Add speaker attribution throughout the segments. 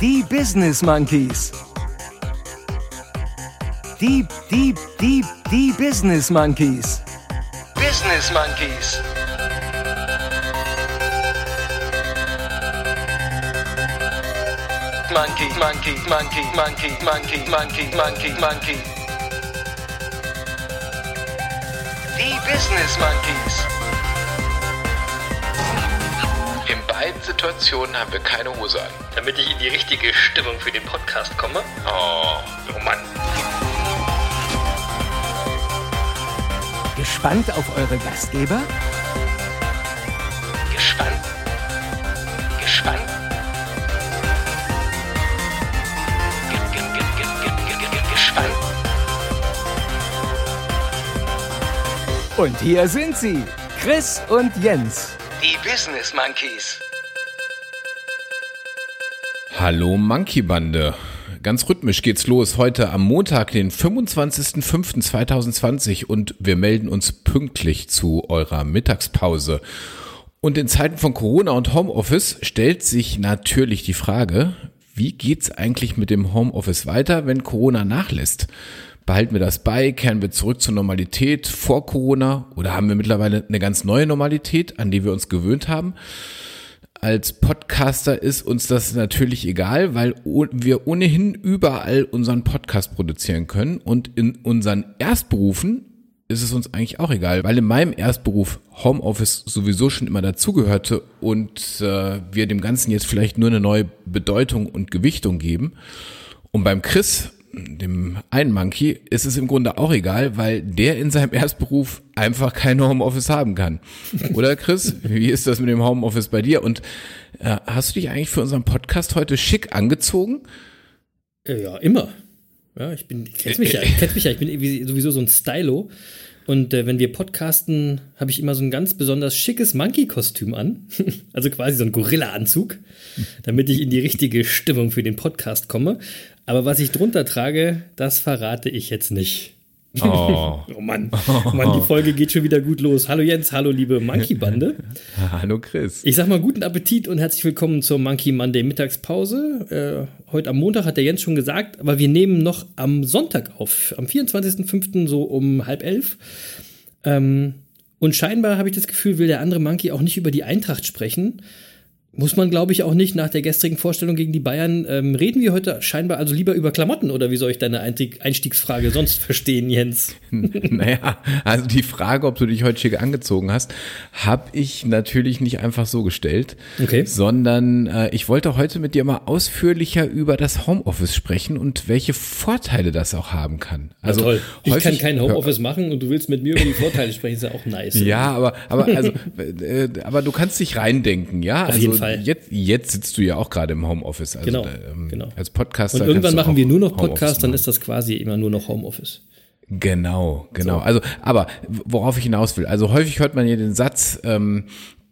Speaker 1: Die Business Monkeys. Die, die, die, die Business Monkeys. Business Monkeys. Monkey, monkey, monkey, monkey, monkey, monkey, monkey, monkey. Die Business Monkeys.
Speaker 2: In beiden Situationen haben wir keine Hose an.
Speaker 3: damit ich in die richtige Stimmung für den Podcast komme.
Speaker 2: Oh,
Speaker 3: Oh Mann.
Speaker 1: Gespannt auf eure Gastgeber?
Speaker 3: Gespannt. Gespannt.
Speaker 1: Und hier sind sie, Chris und Jens, die Business Monkeys.
Speaker 2: Hallo Monkey Bande. Ganz rhythmisch geht's los heute am Montag, den 25.05.2020 und wir melden uns pünktlich zu eurer Mittagspause. Und in Zeiten von Corona und Homeoffice stellt sich natürlich die Frage, wie geht's eigentlich mit dem Homeoffice weiter, wenn Corona nachlässt? Behalten wir das bei? Kehren wir zurück zur Normalität vor Corona? Oder haben wir mittlerweile eine ganz neue Normalität, an die wir uns gewöhnt haben? als Podcaster ist uns das natürlich egal, weil wir ohnehin überall unseren Podcast produzieren können und in unseren Erstberufen ist es uns eigentlich auch egal, weil in meinem Erstberuf Homeoffice sowieso schon immer dazugehörte und äh, wir dem Ganzen jetzt vielleicht nur eine neue Bedeutung und Gewichtung geben. Und beim Chris, dem einen Monkey, ist es im Grunde auch egal, weil der in seinem Erstberuf einfach kein Homeoffice haben kann. Oder Chris, wie ist das mit dem Homeoffice bei dir? Und äh, hast du dich eigentlich für unseren Podcast heute schick angezogen?
Speaker 4: Äh, Ja, immer. Ja, ich bin, kennst mich ja, kennst mich ja, ich bin sowieso so ein Stylo. Und äh, wenn wir podcasten, habe ich immer so ein ganz besonders schickes Monkey-Kostüm an. also quasi so ein Gorilla-Anzug, damit ich in die richtige Stimmung für den Podcast komme. Aber was ich drunter trage, das verrate ich jetzt nicht.
Speaker 2: Oh.
Speaker 4: Oh Mann, oh Mann, die Folge geht schon wieder gut los. Hallo Jens, hallo liebe Monkey-Bande.
Speaker 2: Hallo Chris.
Speaker 4: Ich sag mal guten Appetit und herzlich willkommen zur Monkey Monday Mittagspause. Äh, heute am Montag hat der Jens schon gesagt, aber wir nehmen noch am Sonntag auf, am 24.05. so um halb elf. Ähm, und scheinbar habe ich das Gefühl, will der andere Monkey auch nicht über die Eintracht sprechen. Muss man, glaube ich, auch nicht nach der gestrigen Vorstellung gegen die Bayern. Ähm, reden wir heute scheinbar also lieber über Klamotten oder wie soll ich deine Einstieg- Einstiegsfrage sonst verstehen, Jens?
Speaker 2: Naja, also die Frage, ob du dich heute schick angezogen hast, habe ich natürlich nicht einfach so gestellt,
Speaker 4: Okay.
Speaker 2: sondern äh, ich wollte heute mit dir mal ausführlicher über das Homeoffice sprechen und welche Vorteile das auch haben kann.
Speaker 4: Also toll. Ich
Speaker 2: häufig-
Speaker 4: kann kein Homeoffice machen und du willst mit mir über die Vorteile sprechen, ist ja auch nice.
Speaker 2: Ja, aber aber also äh, aber du kannst dich reindenken, ja? also
Speaker 4: Fall.
Speaker 2: Jetzt jetzt sitzt du ja auch gerade im Homeoffice, also
Speaker 4: Genau,
Speaker 2: ähm,
Speaker 4: genau.
Speaker 2: als Podcaster.
Speaker 4: Und irgendwann machen wir nur noch Podcast, dann ist das quasi immer nur noch Homeoffice.
Speaker 2: Genau, genau. Also, aber worauf ich hinaus will, also häufig hört man ja den Satz, ähm,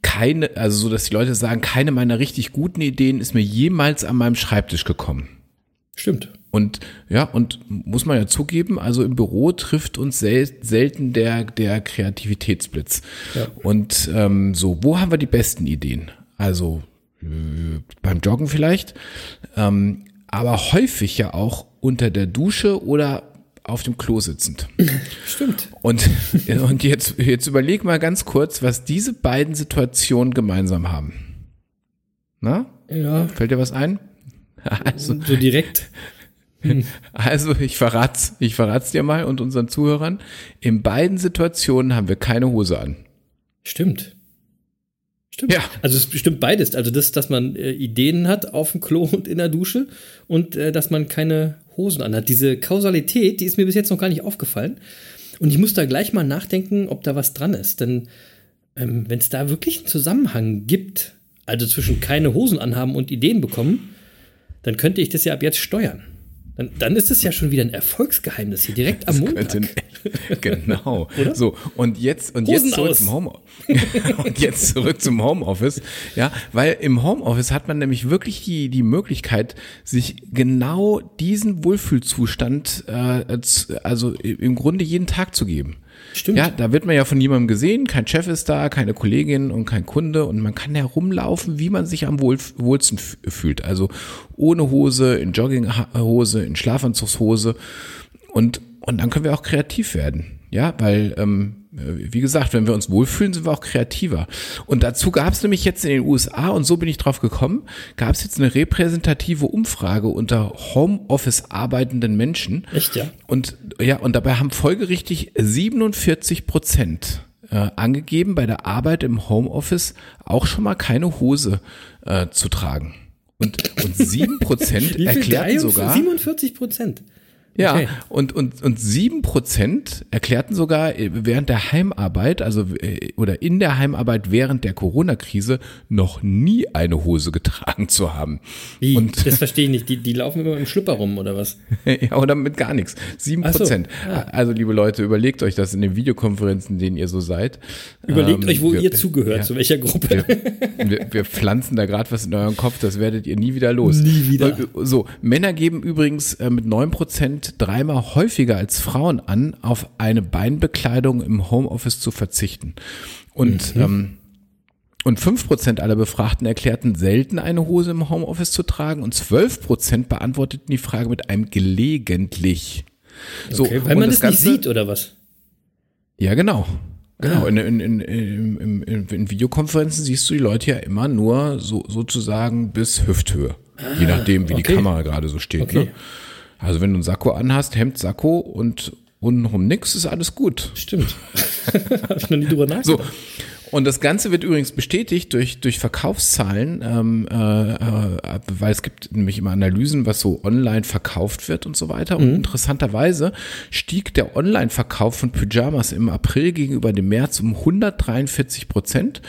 Speaker 2: keine, also so, dass die Leute sagen, keine meiner richtig guten Ideen ist mir jemals an meinem Schreibtisch gekommen.
Speaker 4: Stimmt.
Speaker 2: Und ja, und muss man ja zugeben, also im Büro trifft uns sel selten der, der Kreativitätsblitz.
Speaker 4: Ja.
Speaker 2: Und ähm, so, wo haben wir die besten Ideen? Also äh, beim Joggen vielleicht, ähm, aber häufig ja auch unter der Dusche oder auf dem Klo sitzend.
Speaker 4: Stimmt.
Speaker 2: Und, und jetzt, jetzt überleg mal ganz kurz, was diese beiden Situationen gemeinsam haben. Na,
Speaker 4: Ja,
Speaker 2: fällt dir was ein? Also,
Speaker 4: so direkt.
Speaker 2: also ich verrat's, ich verrat's dir mal und unseren Zuhörern. In beiden Situationen haben wir keine Hose an.
Speaker 4: Stimmt. Stimmt.
Speaker 2: Ja.
Speaker 4: Also es stimmt beides. Also das, dass man äh, Ideen hat auf dem Klo und in der Dusche und äh, dass man keine Hosen anhat. Diese Kausalität, die ist mir bis jetzt noch gar nicht aufgefallen. Und ich muss da gleich mal nachdenken, ob da was dran ist. Denn ähm, wenn es da wirklich einen Zusammenhang gibt, also zwischen keine Hosen anhaben und Ideen bekommen, dann könnte ich das ja ab jetzt steuern. Dann, dann ist es ja schon wieder ein Erfolgsgeheimnis hier direkt am Montag.
Speaker 2: Könnte- genau. So, und jetzt, und
Speaker 4: Hosen
Speaker 2: jetzt zurück
Speaker 4: aus.
Speaker 2: zum Home, und jetzt zurück zum Homeoffice. Ja, weil im Homeoffice hat man nämlich wirklich die, die Möglichkeit, sich genau diesen Wohlfühlzustand, äh, also im Grunde jeden Tag zu geben.
Speaker 4: Stimmt.
Speaker 2: Ja, da wird man ja von niemandem gesehen, kein Chef ist da, keine Kollegin und kein Kunde und man kann herumlaufen, wie man sich am wohl, wohlsten fühlt. Also ohne Hose, in Jogginghose, in Schlafanzugshose und, und dann können wir auch kreativ werden. Ja, weil, ähm, wie gesagt, wenn wir uns wohlfühlen, sind wir auch kreativer. Und dazu gab es nämlich jetzt in den USA, und so bin ich drauf gekommen, gab es jetzt eine repräsentative Umfrage unter Homeoffice arbeitenden Menschen.
Speaker 4: Echt, ja?
Speaker 2: Und ja, und dabei haben folgerichtig 47 Prozent äh, angegeben, bei der Arbeit im Homeoffice auch schon mal keine Hose äh, zu tragen. Und, und 7 Prozent
Speaker 4: Wie viel?
Speaker 2: erklärten
Speaker 4: 43?
Speaker 2: sogar.
Speaker 4: 47 Prozent.
Speaker 2: Ja,
Speaker 4: Okay.
Speaker 2: und, und, und sieben Prozent erklärten sogar äh, während der Heimarbeit, also äh, oder in der Heimarbeit während der Corona-Krise noch nie eine Hose getragen zu haben.
Speaker 4: Wie?
Speaker 2: Und
Speaker 4: das verstehe ich nicht. Die, die laufen immer im Schlüpper rum, oder was?
Speaker 2: ja, oder mit gar nichts. Sieben
Speaker 4: Ach so,
Speaker 2: Prozent.
Speaker 4: ja.
Speaker 2: Also, liebe Leute, überlegt euch das in den Videokonferenzen, in denen ihr so seid.
Speaker 4: Überlegt
Speaker 2: Ähm,
Speaker 4: euch, wo
Speaker 2: wir-
Speaker 4: ihr zugehört,
Speaker 2: ja.
Speaker 4: zu welcher Gruppe.
Speaker 2: wir, wir, wir pflanzen da gerade was in euren Kopf, das werdet ihr nie wieder los.
Speaker 4: Nie wieder.
Speaker 2: So, Männer geben übrigens äh, mit 9% dreimal häufiger als Frauen an, auf eine Beinbekleidung im Homeoffice zu verzichten. Und,
Speaker 4: Mhm.
Speaker 2: ähm, und 5% aller Befragten erklärten selten eine Hose im Homeoffice zu tragen und 12% beantworteten die Frage mit einem gelegentlich. So,
Speaker 4: Okay, weil man
Speaker 2: das
Speaker 4: das nicht sieht, oder was?
Speaker 2: ja, genau.
Speaker 4: Ah.
Speaker 2: Genau, in, in, in, in, in, in Videokonferenzen siehst du die Leute ja immer nur so sozusagen bis Hüfthöhe. je nachdem, wie die
Speaker 4: Ah, okay.
Speaker 2: Kamera gerade so steht.
Speaker 4: Okay.
Speaker 2: Ne? Also wenn du einen Sakko anhast, Hemd, Sakko und untenrum nix, ist alles gut.
Speaker 4: Stimmt. Habe ich noch nie drüber nachgedacht.
Speaker 2: So. Und das Ganze wird übrigens bestätigt durch, durch Verkaufszahlen, ähm, äh, äh, weil es gibt nämlich immer Analysen, was so online verkauft wird und so weiter. Und interessanterweise stieg der Online-Verkauf von Pyjamas im April gegenüber dem März um 143 Prozent.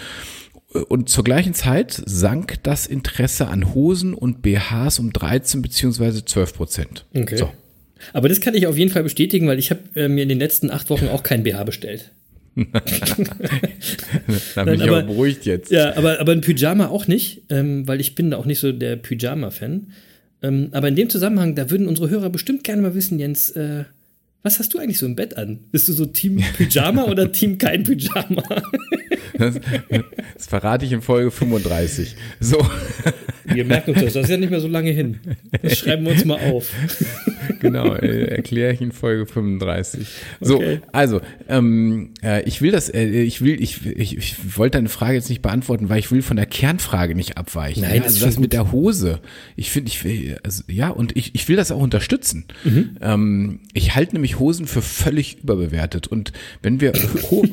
Speaker 2: Und zur gleichen Zeit sank das Interesse an Hosen und BHs um 13 beziehungsweise 12 Prozent.
Speaker 4: Okay.
Speaker 2: So.
Speaker 4: Aber das kann ich auf jeden Fall bestätigen, weil ich habe äh, mir in den letzten acht Wochen auch kein BH bestellt.
Speaker 2: Da bin ich
Speaker 4: aber-
Speaker 2: aber beruhigt jetzt.
Speaker 4: Ja, aber, aber ein Pyjama auch nicht, ähm, weil ich bin da auch nicht so der Pyjama-Fan. Ähm, aber in dem Zusammenhang, da würden unsere Hörer bestimmt gerne mal wissen, Jens, äh, was hast du eigentlich so im Bett an? Bist du so Team Pyjama oder Team kein Pyjama?
Speaker 2: Das, das verrate ich in Folge 35. So.
Speaker 4: Wir merken uns das, das ist ja nicht mehr so lange hin. Das schreiben wir uns mal auf.
Speaker 2: genau, äh, erkläre ich in Folge 35. So,
Speaker 4: Okay.
Speaker 2: also, ähm, äh, ich will das, äh, ich will, ich, ich, ich wollte deine Frage jetzt nicht beantworten, weil ich will von der Kernfrage nicht abweichen.
Speaker 4: Nein,
Speaker 2: ja,
Speaker 4: das
Speaker 2: also das mit der Hose. Ich finde, ich will, also, ja, und ich, ich will das auch unterstützen.
Speaker 4: Mhm.
Speaker 2: Ähm, ich halte nämlich Hosen für völlig überbewertet. Und wenn wir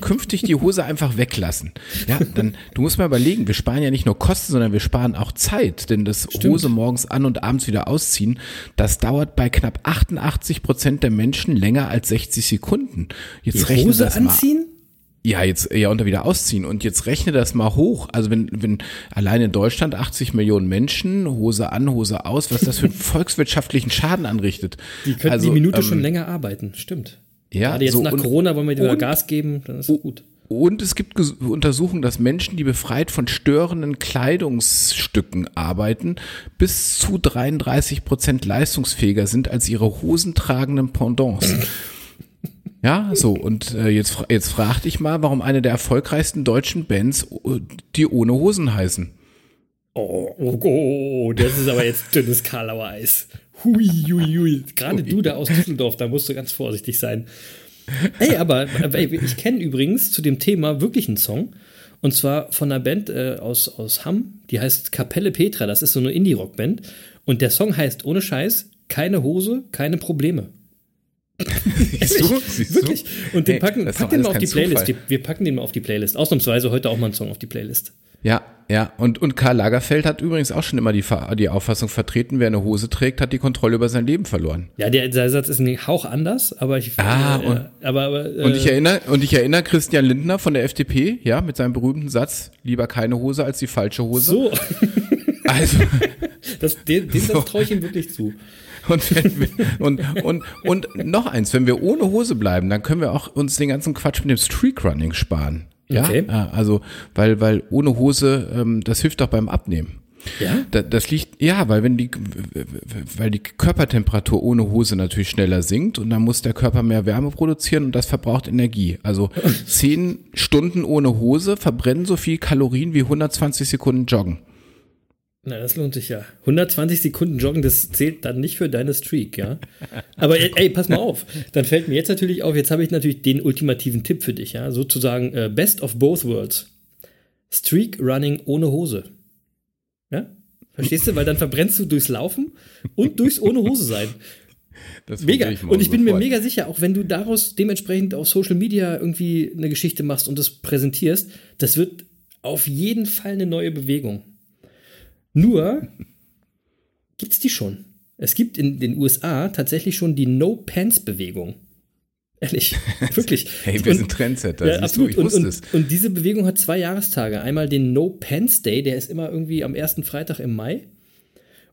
Speaker 2: künftig die Hose einfach weglassen, ja, dann, du musst mal überlegen, wir sparen ja nicht nur Kosten, sondern wir sparen auch Zeit, denn das Hose morgens an und abends wieder ausziehen, das dauert bei knapp 88 Prozent der Menschen länger als 60 Sekunden. Jetzt
Speaker 4: Die
Speaker 2: rechne
Speaker 4: Hose
Speaker 2: das mal.
Speaker 4: anziehen?
Speaker 2: Ja, jetzt ja unter wieder ausziehen und jetzt rechne das mal hoch. Also wenn wenn allein in Deutschland 80 Millionen Menschen Hose an, Hose aus, was das für einen volkswirtschaftlichen Schaden anrichtet.
Speaker 4: Die könnten
Speaker 2: also,
Speaker 4: die Minute
Speaker 2: ähm,
Speaker 4: schon länger arbeiten, stimmt.
Speaker 2: Ja,
Speaker 4: Gerade jetzt
Speaker 2: so
Speaker 4: nach
Speaker 2: und-
Speaker 4: Corona wollen wir wieder Gas geben, dann ist es gut.
Speaker 2: Und es gibt Untersuchungen, dass Menschen, die befreit von störenden Kleidungsstücken arbeiten, bis zu 33 Prozent leistungsfähiger sind als ihre hosentragenden Pendants. Ja, so, und äh, jetzt, jetzt frag dich mal, warum eine der erfolgreichsten deutschen Bands äh, die ohne Hosen heißen.
Speaker 4: Oh, oh, oh, das ist aber jetzt dünnes Karlauer Eis. Hui, hui, hui. Gerade du da aus Düsseldorf, da musst du ganz vorsichtig sein. Ey, aber ey, ich kenne übrigens zu dem Thema wirklich einen Song. Und zwar von einer Band äh, aus, aus Hamm, die heißt Kapelle Petra. Das ist so eine Indie-Rock-Band. Und der Song heißt ohne Scheiß, keine Hose, keine Probleme.
Speaker 2: Siehst du? Siehst
Speaker 4: Wirklich. Und den
Speaker 2: Hey,
Speaker 4: packen,
Speaker 2: das ist
Speaker 4: pack
Speaker 2: doch
Speaker 4: den mal auf die Playlist.
Speaker 2: Zufall.
Speaker 4: Wir, wir packen den mal auf die Playlist. Ausnahmsweise heute auch mal einen Song auf die Playlist.
Speaker 2: Ja, ja. Und, und Karl Lagerfeld hat übrigens auch schon immer die, die Auffassung vertreten, wer eine Hose trägt, hat die Kontrolle über sein Leben verloren.
Speaker 4: Ja, der, der Satz ist ein Hauch anders, aber ich.
Speaker 2: Ah,
Speaker 4: äh,
Speaker 2: und-
Speaker 4: aber, aber, äh,
Speaker 2: Und ich erinnere, und ich erinnere Christian Lindner von der FDP, ja, mit seinem berühmten Satz, lieber keine Hose als die falsche Hose.
Speaker 4: so,
Speaker 2: Also,
Speaker 4: das, den, den
Speaker 2: So.
Speaker 4: Traue ich ihm wirklich zu.
Speaker 2: und, wenn wir, und, und, und noch eins, wenn wir ohne Hose bleiben, dann können wir auch uns den ganzen Quatsch mit dem Streakrunning sparen. Ja,
Speaker 4: Okay.
Speaker 2: Ja, also, weil, weil ohne Hose, ähm, das hilft doch beim Abnehmen.
Speaker 4: Ja?
Speaker 2: Da, das liegt, ja, weil wenn die, weil die Körpertemperatur ohne Hose natürlich schneller sinkt und dann muss der Körper mehr Wärme produzieren und das verbraucht Energie. Also zehn Stunden ohne Hose verbrennen so viel Kalorien wie 120 Sekunden joggen.
Speaker 4: Na, das lohnt sich ja. 120 Sekunden joggen, das zählt dann nicht für deine Streak, ja. Aber ey, pass mal auf. Dann fällt mir jetzt natürlich auf, jetzt habe ich natürlich den ultimativen Tipp für dich, ja. Sozusagen äh, Best of both worlds. Streak Running ohne Hose. Ja? Verstehst du? Weil dann verbrennst du durchs Laufen und durchs ohne Hose sein.
Speaker 2: Das
Speaker 4: Mega.
Speaker 2: mal
Speaker 4: Und ich bin mir
Speaker 2: sofort.
Speaker 4: mega sicher, auch wenn du daraus dementsprechend auf Social Media irgendwie eine Geschichte machst und das präsentierst, das wird auf jeden Fall eine neue Bewegung. Nur gibt's die schon. Es gibt in den USA tatsächlich schon die No-Pants-Bewegung. Ehrlich, wirklich.
Speaker 2: Hey, wir
Speaker 4: Und-
Speaker 2: sind Trendsetter.
Speaker 4: ja, absolut.
Speaker 2: Du, ich
Speaker 4: und,
Speaker 2: wusste
Speaker 4: und,
Speaker 2: es.
Speaker 4: und diese Bewegung hat zwei Jahrestage. Einmal den No Pants Day, der ist immer irgendwie am ersten Freitag im Mai.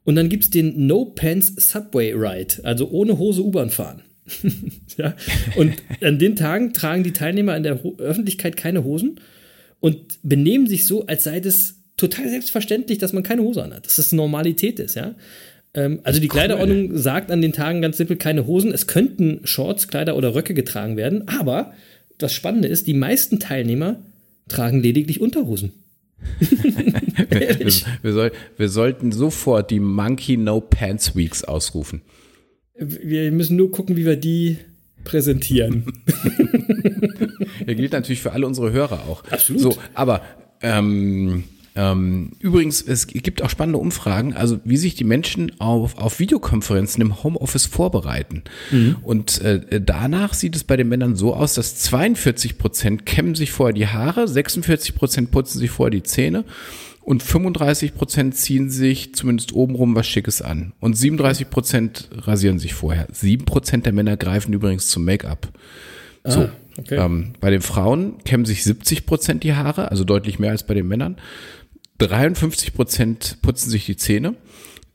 Speaker 4: Und dann gibt es den No Pants Subway Ride, also ohne Hose U-Bahn fahren. ja. Und an den Tagen tragen die Teilnehmer in der Ho Öffentlichkeit keine Hosen und benehmen sich so, als sei das total selbstverständlich, dass man keine Hose anhat, dass das Normalität ist, ja. Ähm, also die Kleiderordnung sagt an den Tagen ganz simpel keine Hosen. Es könnten Shorts, Kleider oder Röcke getragen werden, aber das Spannende ist, die meisten Teilnehmer tragen lediglich Unterhosen.
Speaker 2: Wir, wir, soll, wir sollten sofort die Monkey No Pants Weeks ausrufen.
Speaker 4: Wir müssen nur gucken, wie wir die präsentieren.
Speaker 2: Der gilt natürlich für alle unsere Hörer auch.
Speaker 4: Absolut.
Speaker 2: So, aber ähm, übrigens, es gibt auch spannende Umfragen, also wie sich die Menschen auf, auf Videokonferenzen im Homeoffice vorbereiten. Und äh, danach sieht es bei den Männern so aus, dass 42 Prozent kämmen sich vorher die Haare, 46 Prozent putzen sich vorher die Zähne und 35 Prozent ziehen sich zumindest obenrum was Schickes an. Und 37 Prozent rasieren sich vorher. 7 Prozent der Männer greifen übrigens zum Make-up. So.
Speaker 4: Ah, okay.
Speaker 2: Ähm, bei den Frauen kämmen sich 70 Prozent die Haare, also deutlich mehr als bei den Männern. 53 Prozent putzen sich die Zähne.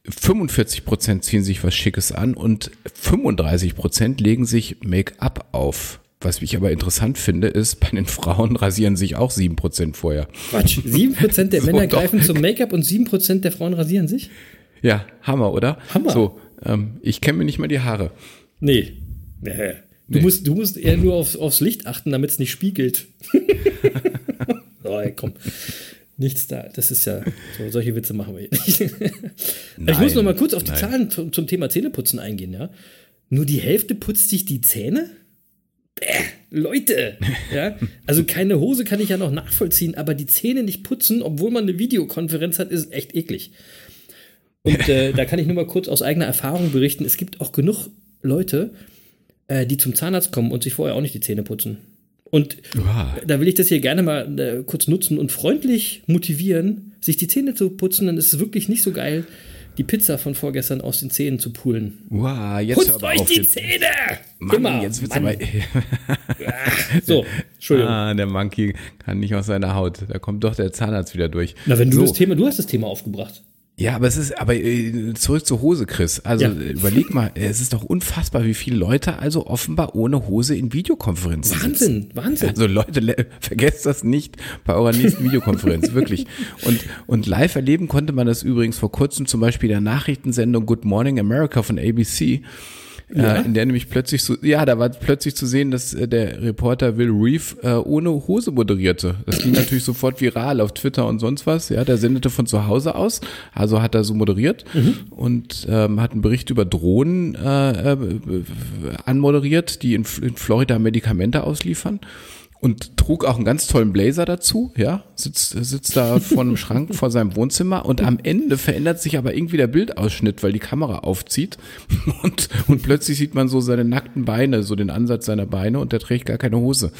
Speaker 2: 45 Prozent ziehen sich was Schickes an und 35 Prozent legen sich Make-up auf. Was ich aber interessant finde, ist, bei den Frauen rasieren sich auch 7 Prozent vorher.
Speaker 4: Quatsch, 7% der
Speaker 2: So,
Speaker 4: Männer
Speaker 2: doch.
Speaker 4: greifen zum Make-up und 7% der Frauen rasieren sich?
Speaker 2: Ja, Hammer, oder?
Speaker 4: Hammer.
Speaker 2: So, ähm, ich kenne mir nicht mal die Haare.
Speaker 4: Nee. nee. Du, Musst, du musst eher nur aufs, aufs Licht achten, damit es nicht spiegelt. oh, komm. Nichts da. Das ist ja, so, solche Witze machen wir hier nicht. ich muss noch mal kurz auf die
Speaker 2: nein.
Speaker 4: Zahlen zum, zum Thema Zähneputzen eingehen, ja. Nur die Hälfte putzt sich die Zähne? Bäh, Leute! Ja, also keine Hose kann ich ja noch nachvollziehen, aber die Zähne nicht putzen, obwohl man eine Videokonferenz hat, ist echt eklig. Und äh, da kann ich nur mal kurz aus eigener Erfahrung berichten, es gibt auch genug Leute, äh, die zum Zahnarzt kommen und sich vorher auch nicht die Zähne putzen. Und
Speaker 2: Wow.
Speaker 4: da will ich das hier gerne mal äh, kurz nutzen und freundlich motivieren, sich die Zähne zu putzen. Dann ist es wirklich nicht so geil, die Pizza von vorgestern aus den Zähnen zu pulen.
Speaker 2: Wow, jetzt
Speaker 4: Putzt euch die Zähne!
Speaker 2: Mann,
Speaker 4: Immer!
Speaker 2: jetzt wird's
Speaker 4: Mann.
Speaker 2: aber.
Speaker 4: So, Entschuldigung.
Speaker 2: Ah, der Monkey kann nicht aus seiner Haut. Da kommt doch der Zahnarzt wieder durch.
Speaker 4: Na, wenn du
Speaker 2: so.
Speaker 4: das Thema, du hast das Thema aufgebracht.
Speaker 2: Ja, aber es ist, aber äh, zurück zur Hose, Chris. Also
Speaker 4: Ja.
Speaker 2: äh, überleg mal, es ist doch unfassbar, wie viele Leute also offenbar ohne Hose in Videokonferenzen sitzen.
Speaker 4: Wahnsinn, Wahnsinn.
Speaker 2: Also Leute, le- vergesst das nicht bei eurer nächsten Videokonferenz, wirklich. Und, und live erleben konnte man das übrigens vor kurzem zum Beispiel der Nachrichtensendung Good Morning America von ABC.
Speaker 4: Ja?
Speaker 2: Äh, in der nämlich plötzlich so, ja, da war plötzlich zu sehen, dass äh, der Reporter Will Reeve äh, ohne Hose moderierte. Das ging natürlich sofort viral auf Twitter und sonst was. Ja, der sendete von zu Hause aus, also hat er so moderiert und ähm, hat einen Bericht über Drohnen äh, äh, anmoderiert, die in, in Florida Medikamente ausliefern. Und trug auch einen ganz tollen Blazer dazu, ja, sitzt, sitzt da vor einem Schrank vor seinem Wohnzimmer und am Ende verändert sich aber irgendwie der Bildausschnitt, weil die Kamera aufzieht und, und plötzlich sieht man so seine nackten Beine, so den Ansatz seiner Beine und der trägt gar keine Hose.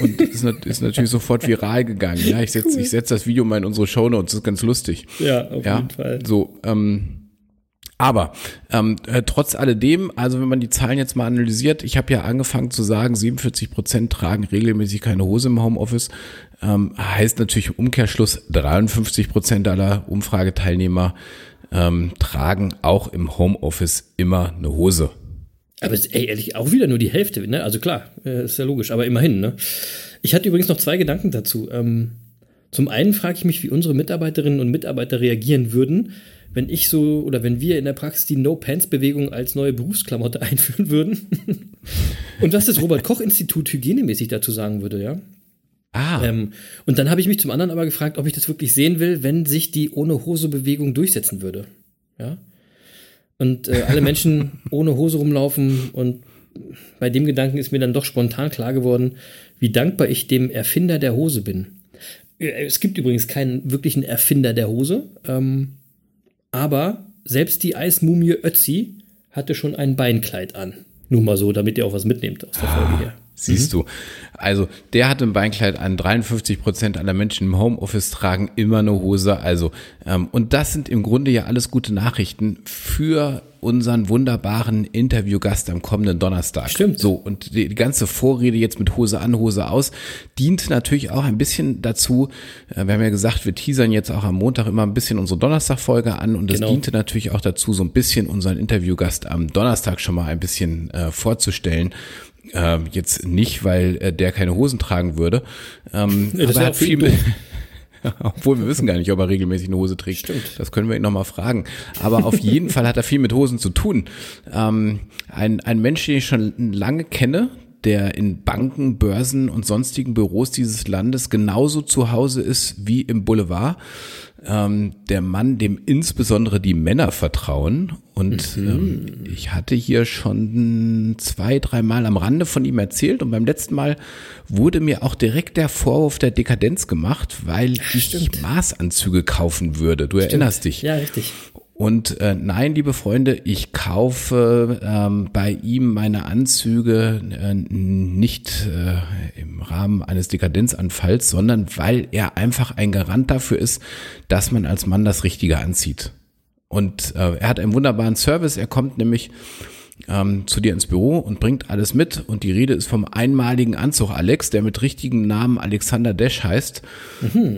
Speaker 2: Und ist, ist natürlich sofort viral gegangen, ja, ich setze ich setz das Video mal in unsere Shownotes, das ist ganz lustig.
Speaker 4: Ja, auf
Speaker 2: Ja,
Speaker 4: jeden Fall.
Speaker 2: so, ähm, aber ähm, äh, trotz alledem, also wenn man die Zahlen jetzt mal analysiert, ich habe ja angefangen zu sagen, 47 Prozent tragen regelmäßig keine Hose im Homeoffice, ähm, heißt natürlich im Umkehrschluss, 53 Prozent aller Umfrageteilnehmer ähm, tragen auch im Homeoffice immer eine Hose.
Speaker 4: Aber ey, ehrlich, auch wieder nur die Hälfte, ne? Also klar, äh, ist ja logisch, aber immerhin, ne? Ich hatte übrigens noch zwei Gedanken dazu. Ähm, Zum einen frage ich mich, wie unsere Mitarbeiterinnen und Mitarbeiter reagieren würden, wenn ich so oder wenn wir in der Praxis die No-Pants-Bewegung als neue Berufsklamotte einführen würden. und was das Robert-Koch-Institut hygienemäßig dazu sagen würde, ja.
Speaker 2: Ah.
Speaker 4: Ähm, und dann habe ich mich zum anderen aber gefragt, ob ich das wirklich sehen will, wenn sich die ohne Hose-Bewegung durchsetzen würde. Ja. Und äh, alle Menschen ohne Hose rumlaufen und bei dem Gedanken ist mir dann doch spontan klar geworden, wie dankbar ich dem Erfinder der Hose bin. Äh, Es gibt übrigens keinen wirklichen Erfinder der Hose, ähm, aber selbst die Eismumie Ötzi hatte schon ein Beinkleid an. Nur mal so, damit ihr auch was mitnehmt aus der Folge hier.
Speaker 2: Siehst du. Also, der hat ein Beinkleid an. 53 Prozent aller Menschen im Homeoffice tragen immer eine Hose. Also, ähm, und das sind im Grunde ja alles gute Nachrichten für unseren wunderbaren Interviewgast am kommenden Donnerstag.
Speaker 4: Stimmt.
Speaker 2: So, und die, die ganze Vorrede jetzt mit Hose an, Hose aus, dient natürlich auch ein bisschen dazu. äh, Wir haben ja gesagt, wir teasern jetzt auch am Montag immer ein bisschen unsere Donnerstagfolge an und es
Speaker 4: Genau.
Speaker 2: diente natürlich auch dazu, so ein bisschen unseren Interviewgast am Donnerstag schon mal ein bisschen äh, vorzustellen. Ähm, jetzt nicht, weil äh, der keine Hosen tragen würde. Ähm,
Speaker 4: das
Speaker 2: aber er hat viel mit. obwohl wir wissen gar nicht, ob er regelmäßig eine Hose trägt.
Speaker 4: Stimmt.
Speaker 2: Das können wir ihn nochmal fragen. Aber auf jeden Fall hat er viel mit Hosen zu tun. Ähm, ein, ein Mensch, den ich schon lange kenne, der in Banken, Börsen und sonstigen Büros dieses Landes genauso zu Hause ist wie im Boulevard. Ähm, der Mann, dem insbesondere die Männer vertrauen. Und ähm, ich hatte hier schon zwei, dreimal am Rande von ihm erzählt. Und beim letzten Mal wurde mir auch direkt der Vorwurf der Dekadenz gemacht, weil ich
Speaker 4: stimmt.
Speaker 2: Maßanzüge kaufen würde. Du erinnerst dich.
Speaker 4: Ja, richtig.
Speaker 2: Und äh, nein, liebe Freunde, ich kaufe ähm, bei ihm meine Anzüge äh, nicht äh, im Rahmen eines Dekadenzanfalls, sondern weil er einfach ein Garant dafür ist, dass man als Mann das Richtige anzieht. Und äh, er hat einen wunderbaren Service. Er kommt nämlich ähm, zu dir ins Büro und bringt alles mit. Und die Rede ist vom einmaligen Anzug Alex, der mit richtigem Namen Alexander Desch heißt.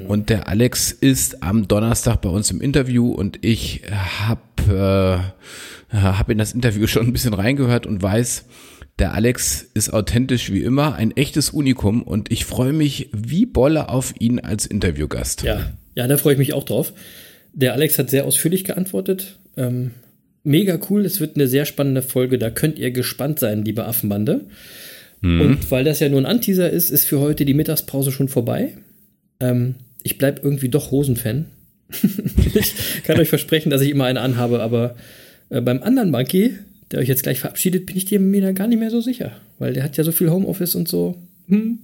Speaker 2: Und der Alex ist am Donnerstag bei uns im Interview und ich habe äh, hab in das Interview schon ein bisschen reingehört und weiß, der Alex ist authentisch wie immer, ein echtes Unikum und ich freue mich wie Bolle auf ihn als Interviewgast.
Speaker 4: Ja, ja, da freue ich mich auch drauf. Der Alex hat sehr ausführlich geantwortet. Ähm, mega cool. Es wird eine sehr spannende Folge. Da könnt ihr gespannt sein, liebe Affenbande. Und weil das ja nur ein Anteaser ist, ist für heute die Mittagspause schon vorbei. Ähm, ich bleib irgendwie doch Hosenfan. ich kann euch versprechen, dass ich immer eine anhabe, aber äh, beim anderen Monkey, der euch jetzt gleich verabschiedet, bin ich dir mir da gar nicht mehr so sicher, weil der hat ja so viel Homeoffice und so. Hm.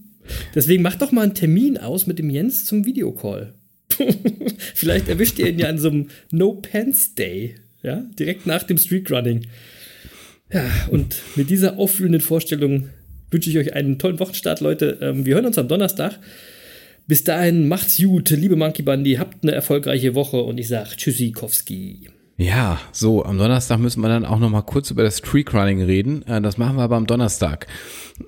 Speaker 4: Deswegen macht doch mal einen Termin aus mit dem Jens zum Videocall. Vielleicht erwischt ihr ihn ja an so einem No Pants Day, ja, direkt nach dem Streetrunning. Ja, und mit dieser auffühlenden Vorstellung wünsche ich euch einen tollen Wochenstart, Leute. Ähm, wir hören uns am Donnerstag. Bis dahin, macht's gut, liebe Monkey Bundy, habt eine erfolgreiche Woche und ich sag Tschüssikowski.
Speaker 2: Ja, so, am Donnerstag müssen wir dann auch noch mal kurz über das Streakrunning reden. Äh, Das machen wir aber am Donnerstag.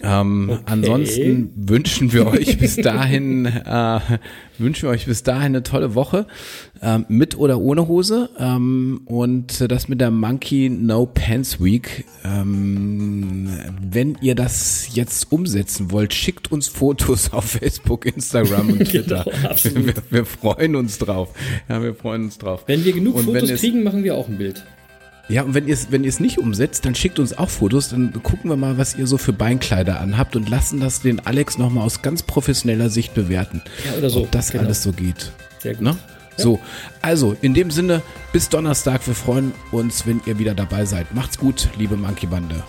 Speaker 2: Ähm,
Speaker 4: Okay.
Speaker 2: Ansonsten wünschen wir euch bis dahin, äh, wünschen wir euch bis dahin eine tolle Woche, ähm, mit oder ohne Hose. Ähm, und das mit der Monkey No Pants Week. Ähm, wenn ihr das jetzt umsetzen wollt, schickt uns Fotos auf Facebook, Instagram und Twitter.
Speaker 4: Genau,
Speaker 2: wir, wir freuen uns drauf. Ja, wir freuen uns drauf.
Speaker 4: Wenn wir genug
Speaker 2: Und
Speaker 4: Fotos kriegen, machen wir auch ein Bild.
Speaker 2: Ja, und wenn ihr es wenn ihr es nicht umsetzt, dann schickt uns auch Fotos, dann gucken wir mal, was ihr so für Beinkleider anhabt und lassen das den Alex nochmal aus ganz professioneller Sicht bewerten.
Speaker 4: Ja, oder so,
Speaker 2: Ob das
Speaker 4: genau.
Speaker 2: alles so geht.
Speaker 4: Sehr gut.
Speaker 2: Ne? So, also in dem Sinne, bis Donnerstag. Wir freuen uns, wenn ihr wieder dabei seid. Macht's gut, liebe Monkey Bande.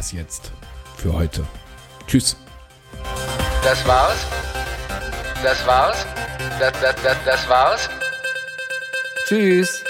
Speaker 2: War's jetzt für heute. Tschüss.
Speaker 1: Das war's? Das war's? Das, das, das, das war's?
Speaker 5: Tschüss.